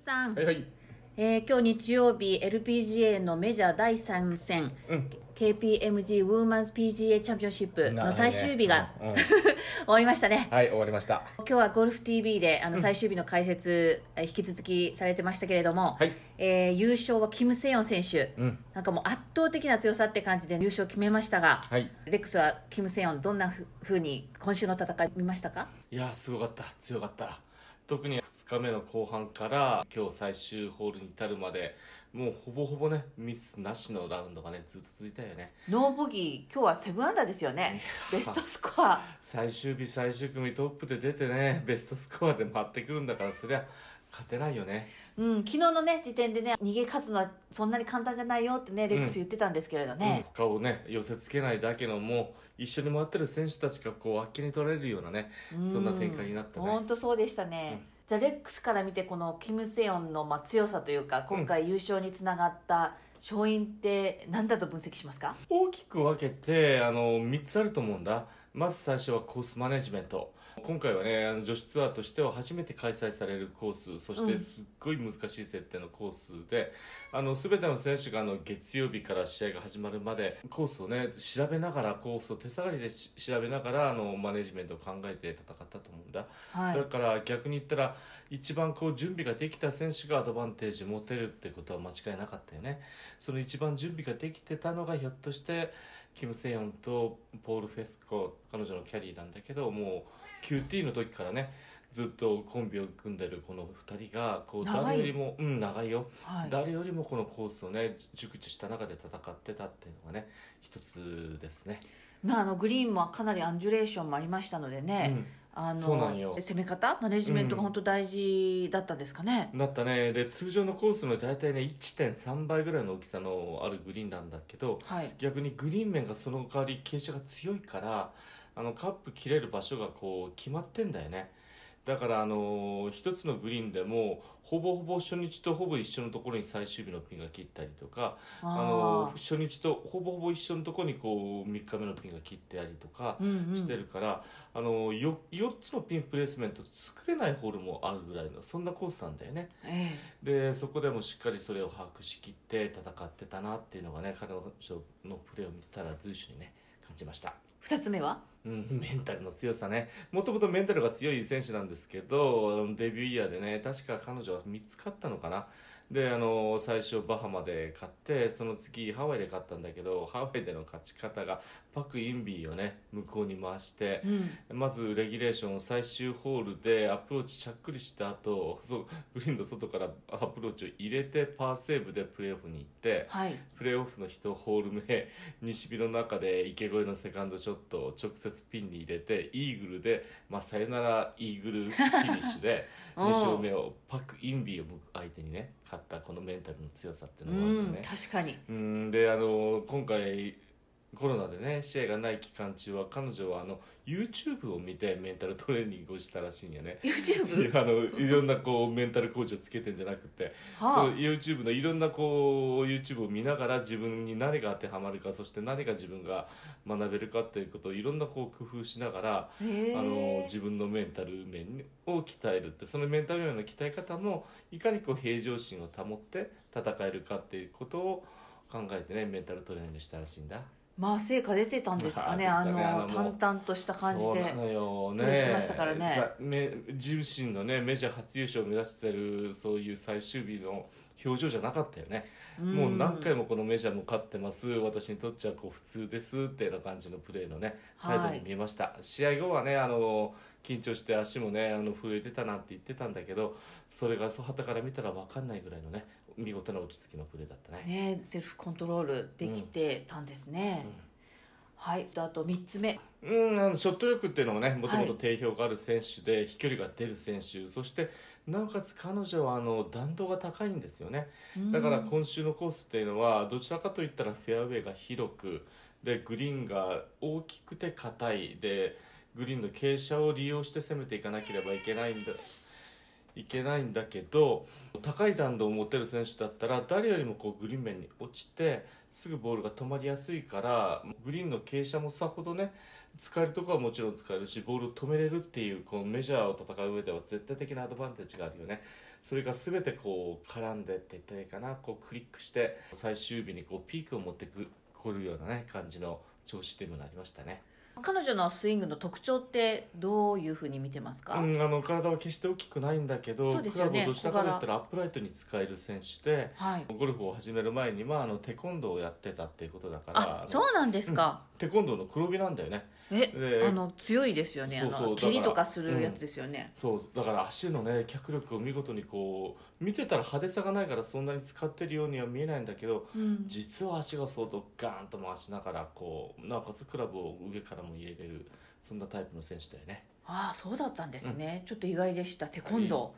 さん、はいはい。えー今日日曜日 LPGA のメジャー第3戦、うん。KPMG ウーマンズ PGA チャンピオンシップの最終日が、うんうん 終わりましたねはい、終わりました。今日はゴルフ TV であの最終日の解説、えー引き続きされてましたけれども、はいえー優勝はキム・セヨン選手、うん。なんかもう圧倒的な強さって感じで優勝を決めましたが、はい。レックスはキム・セヨンどんなふふうに今週の戦い見ましたか？いやー、すごかった。強かった。特に2日目の後半から今日最終ホールに至るまで、もうほぼほぼね、ミスなしのラウンドがね、ずっと続いたよね。ノーボギー今日はセブンアンダーですよねベストスコア最終日最終組トップで出てね、ベストスコアで回ってくるんだから、そりゃ勝てないよね。うん、昨日のね時点でね逃げ勝つのはそんなに簡単じゃないよってねレックス言ってたんですけれどね、他をね寄せつけないだけのもう一緒に回ってる選手たちがこうあっけに取られるようなね、そんな展開になったね。本当そうでしたね、じゃあレックスから見てこのキム・セヨンのまあ強さというか今回優勝につながった勝因って何だと分析しますか？大きく分けてあの3つあると思うんだ。まず最初はコースマネジメント今回はねあの女子ツアーとしては初めて開催されるコースそしてすっごい難しい設定のコースで、あの全ての選手があの月曜日から試合が始まるまでコースをね調べながらコースを手探りでし調べながらあのマネジメントを考えて戦ったと思うんだ、はい。だから逆に言ったら一番こう準備ができた選手がアドバンテージ持てるってことは間違いなかったよね。その一番準備ができてたのがひょっとしてキム・セヨンとポール・フェスコ彼女のキャリーなんだけどもう QT の時からねずっとコンビを組んでるこの2人がこう誰よりもうん長いよ、はい。誰よりもこのコースをね熟知した中で戦ってたっていうのがね一つですね。まあ、あのグリーンもかなりアンジュレーションもありましたのでね、うんあの攻め方？マネジメントが本当大事だったんですかね、なったね。で通常のコースの大体ね1.3倍ぐらいの大きさのあるグリーンなんだけどはい。逆にグリーン面がその代わり傾斜が強いからあのカップ切れる場所がこう決まってんだよねだからあのー一つのグリーンでもほぼほぼ初日とほぼ一緒のところに最終日のピンが切ったりとかあの初日とほぼほぼ一緒のところにこう3日目のピンが切ってありとかしてるから、あのーよ4つのピンプレースメント作れないホールもあるぐらいのそんなコースなんだよね。え。でそこでもしっかりそれを把握しきって戦ってたなっていうのがね彼女のプレーを見てたら随所にね感じました、え、2つ目は？うん、メンタルの強さね。もともとメンタルが強い選手なんですけどデビューイヤーでね確か彼女は3つ勝ったのかなであの最初バハマで勝ってその次ハワイで勝ったんだけどハワイでの勝ち方がパク・インビーをね向こうに回して、うん。まずレギュレーション最終ホールでアプローチちゃっくりした後そうグリーンの外からアプローチを入れてパーセーブでプレーオフに行ってはい。プレーオフの1ホール目西日の中で池越えのセカンドショットを直接ピンに入れてイーグルで、まあ、さよならイーグルフィニッシュでうん2勝目をパク・インビーを相手にね勝ったこのメンタルの強さっていううのがあるよんね。確かにうんであの今回コロナでね試合がない期間中は彼女はあの YouTube を見てメンタルトレーニングをしたらしいんやね。い YouTube? やあのいろんなこうメンタルコーチをつけてんじゃなくて、そはう YouTube のいろんなこう YouTube を見ながら自分に何が当てはまるかそして何が自分が学べるかっていうことをいろんなこう工夫しながらあの自分のメンタル面を鍛えるってそのメンタル面の鍛え方もいかにこう平常心を保って戦えるかっていうことを考えてねメンタルトレーニングしたらしいんだまあ成果出てたんですかねあの淡々とした感じで。プレーしてましたからね。自身のねメジャー初優勝を目指してるそういう最終日の表情じゃなかったよね。ん。もう何回もこのメジャーも勝ってます。私にとっちゃこう普通ですっていうような感じのプレーのね態度に見えました、試合後はねあの緊張して足もねあの震えてたなんて言ってたんだけどそれがはたから見たら分かんないぐらいのね見事な落ち着きのプレーだったね。ねセルフコントロールできてたんですね、はいあと3つ目。うん、あのショット力っていうのもねもともと定評がある選手で、飛距離が出る選手そしてなおかつ彼女はあの弾道が高いんですよね。だから今週のコースっていうのはどちらかといったらフェアウェイが広くでグリーンが大きくて硬い。でグリーンの傾斜を利用して攻めていかなければいけないんだいけないんだけど高い弾道を持てる選手だったら誰よりもこうグリーン面に落ちてすぐボールが止まりやすいからグリーンの傾斜もさほどね使えるとこはもちろん使えるしボールを止めれるっていうこのメジャーを戦う上では絶対的なアドバンテージがあるよね。それが全てこう絡んでって言ったらいいかな。こうクリックして最終日にこうピークを持ってくるようなね感じの調子というのになりましたね。彼女のスイングの特徴ってどういうふうに見てますか、うん、あの体は決して大きくないんだけど、ね、クラブをどちらかといったらアップライトに使える選手で、はい、ゴルフを始める前に、まあ、あのテコンドーをやってたっていうことだから。そうなんですか、うん、テコンドーの黒帯なんだよね。えあの強いですよね。そうそう蹴りとかするやつですよね、うん、そうだから足のね脚力を見事にこう見てたら派手さがないからそんなに使ってるようには見えないんだけど、うん、実は足が相当ガーンと回しながらこうなおかつクラブを上からも入れれるそんなタイプの選手だよね。ああそうだったんですね、うん、ちょっと意外でしたテコンド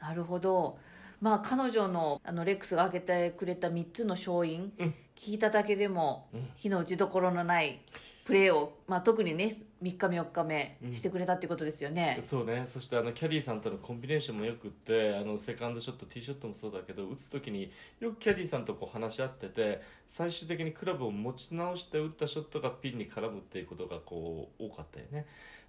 ー、なるほどまあ彼女のあのレックスが挙げてくれた3つの勝因、聞いただけでも、火の打ちどころのないプレーを、まあ、特にね3日目4日目してくれたってことですよね、うん、そうね。そしてあのキャディーさんとのコンビネーションもよくってあのセカンドショットティーショットもそうだけど打つ時によくキャディーさんとこう話し合ってて最終的にクラブを持ち直して打ったショットがピンに絡むっていうことがこう多かったよね。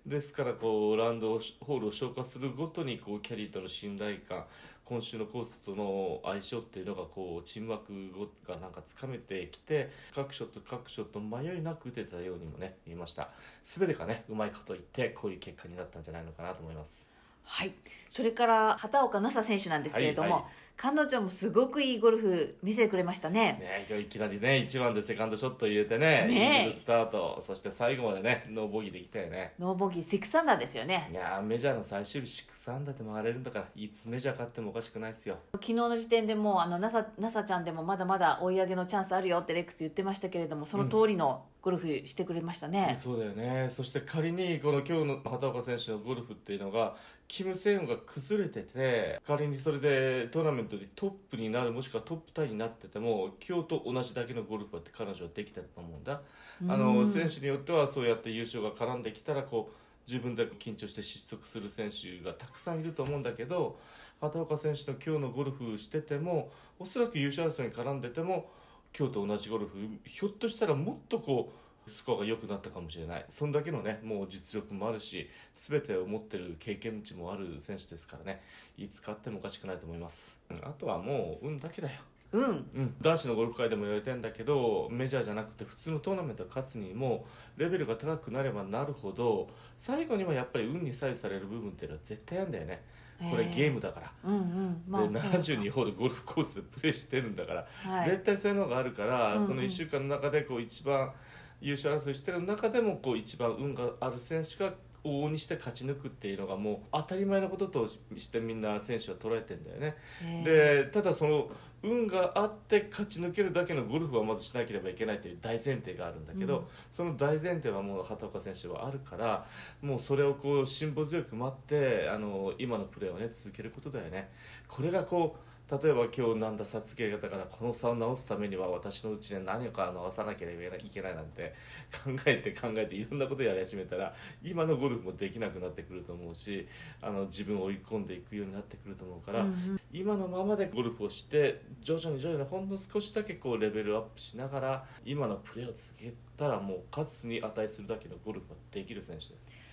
ですからこうラウンドホールを消化するごとにこうキャディーとの信頼感今週のコースとの相性っていうのがこうチームワークがなんかつかめてきて各所と各所と迷いなく打てたようにもね見えました。全てがねうまいこと言ってこういう結果になったんじゃないのかなと思います。はい。それから畑岡奈紗選手なんですけれども、はいはい。彼女もすごくいいゴルフ見せてくれましたね。ね今日いきなりね1番でセカンドショット入れてねね。イーグルスタートそして最後までねノーボギーできたよね。ノーボギー6アンダーですよね。いやメジャーの最終日6アンダーで回れるんだか。らいつメジャー勝ってもおかしくないですよ。昨日の時点でもうあの NASA, NASA ちゃんでもまだまだ追い上げのチャンスあるよってレックス言ってましたけれどもその通りのゴルフしてくれましたね、うん、そうだよね。そして仮にこの今日の畑岡選手のゴルフっていうのがキム・セヨンが崩れてて仮にそれでトーナメントでトップになるもしくはトップタイになってても今日と同じだけのゴルフはって彼女はできたと思うんだ。あの選手によってはそうやって優勝が絡んできたらこう自分で緊張して失速する選手がたくさんいると思うんだけど畑岡選手の今日のゴルフしててもおそらく優勝争いに絡んでても今日と同じゴルフひょっとしたらもっとこうスコアが良くなったかもしれない。そんだけのねもう実力もあるし全てを持ってる経験値もある選手ですからね。いつ勝ってもおかしくないと思います、あとはもう運だけだよ。うん、うん、男子のゴルフ界でも言われてんだけどメジャーじゃなくて普通のトーナメント勝つにもレベルが高くなればなるほど最後にはやっぱり運に左右される部分っていうのは絶対あるんだよね。これゲームだから、うんうん。まあ、で72ホールゴルフコースでプレーしてるんだから、はい、絶対そういうのがあるから、うんうん、その1週間の中でこう一番優勝争いしてる中でもこう一番運がある選手が往々にして勝ち抜くっていうのがもう当たり前のこととしてみんな選手は捉えてんだよね。でただその運があって勝ち抜けるだけのゴルフはまずしなければいけないという大前提があるんだけど、うん、その大前提はもう畑岡選手はあるからもうそれをこう辛抱強く待ってあの今のプレーをね続けることだよね。これがこう例えば今日なんだ撮影がだからこの差を直すためには私のうちで何か直さなければいけないなんて 考えて考えていろんなことやり始めたら今のゴルフもできなくなってくると思うしあの自分を追い込んでいくようになってくると思うから、うんうん、今のままでゴルフをして徐々に徐々にほんの少しだけこうレベルアップしながら今のプレーを続けたらもう勝つに値するだけのゴルフができる選手です。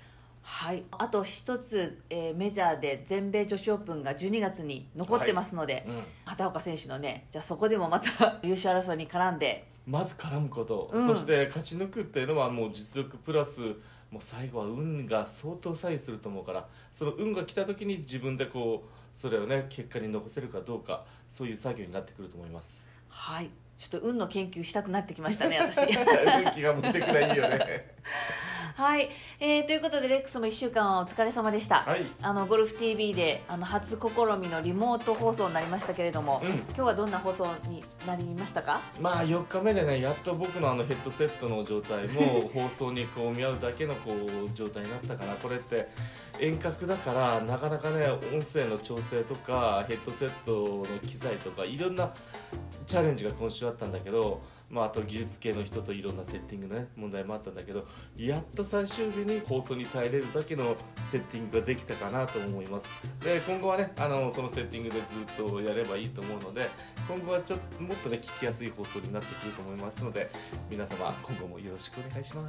はい。あと一つ、えー、メジャーで全米女子オープンが12月に残ってますので、はい。うん、畑岡選手のねじゃあそこでもまた 優勝争いに絡んで。まず絡むこと、うん、そして勝ち抜くっていうのはもう実力プラスもう最後は運が相当左右すると思うからその運が来た時に自分でこうそれをね結果に残せるかどうかそういう作業になってくると思います。はい。ちょっと運の研究したくなってきましたね私。運気が持ってくらいいよね はい、えー、ということでレックスも1週間お疲れ様でした、はい、あのゴルフ TV であの初試みのリモート放送になりましたけれども、うん、今日はどんな放送になりましたか？まあ4日目でねやっと僕のあのヘッドセットの状態も放送にこう見合うだけのこう状態になったかな。これって遠隔だからなかなかね音声の調整とかヘッドセットの機材とかいろんなチャレンジが今週あったんだけどまあ、あと技術系の人といろんなセッティングの、ね、問題もあったんだけどやっと最終日に放送に耐えれるだけのセッティングができたかなと思います。で今後はねあのそのセッティングでずっとやればいいと思うので今後はちょっともっとね聞きやすい放送になってくると思いますので皆様今後もよろしくお願いします。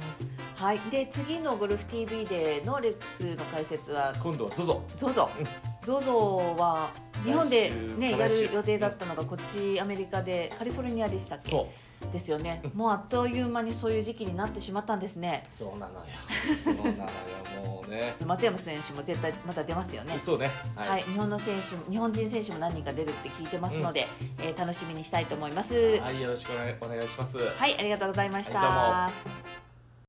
はい。で次のゴルフ TV でのレックスの解説は？今度は ZOZO ZOZO は日本でねやる予定だったのがこっちアメリカでカリフォルニアでしたっけ？そう。ですよね。うん。もうあっという間にそういう時期になってしまったんですね。そうなのよ。そうなのよ。もうね。松山選手も絶対また出ますよね。そうね。はい、はい、日本の選手も日本人選手も何人か出るって聞いてますので、えー楽しみにしたいと思います。はい、よろしくお願いします。はい、ありがとうございました。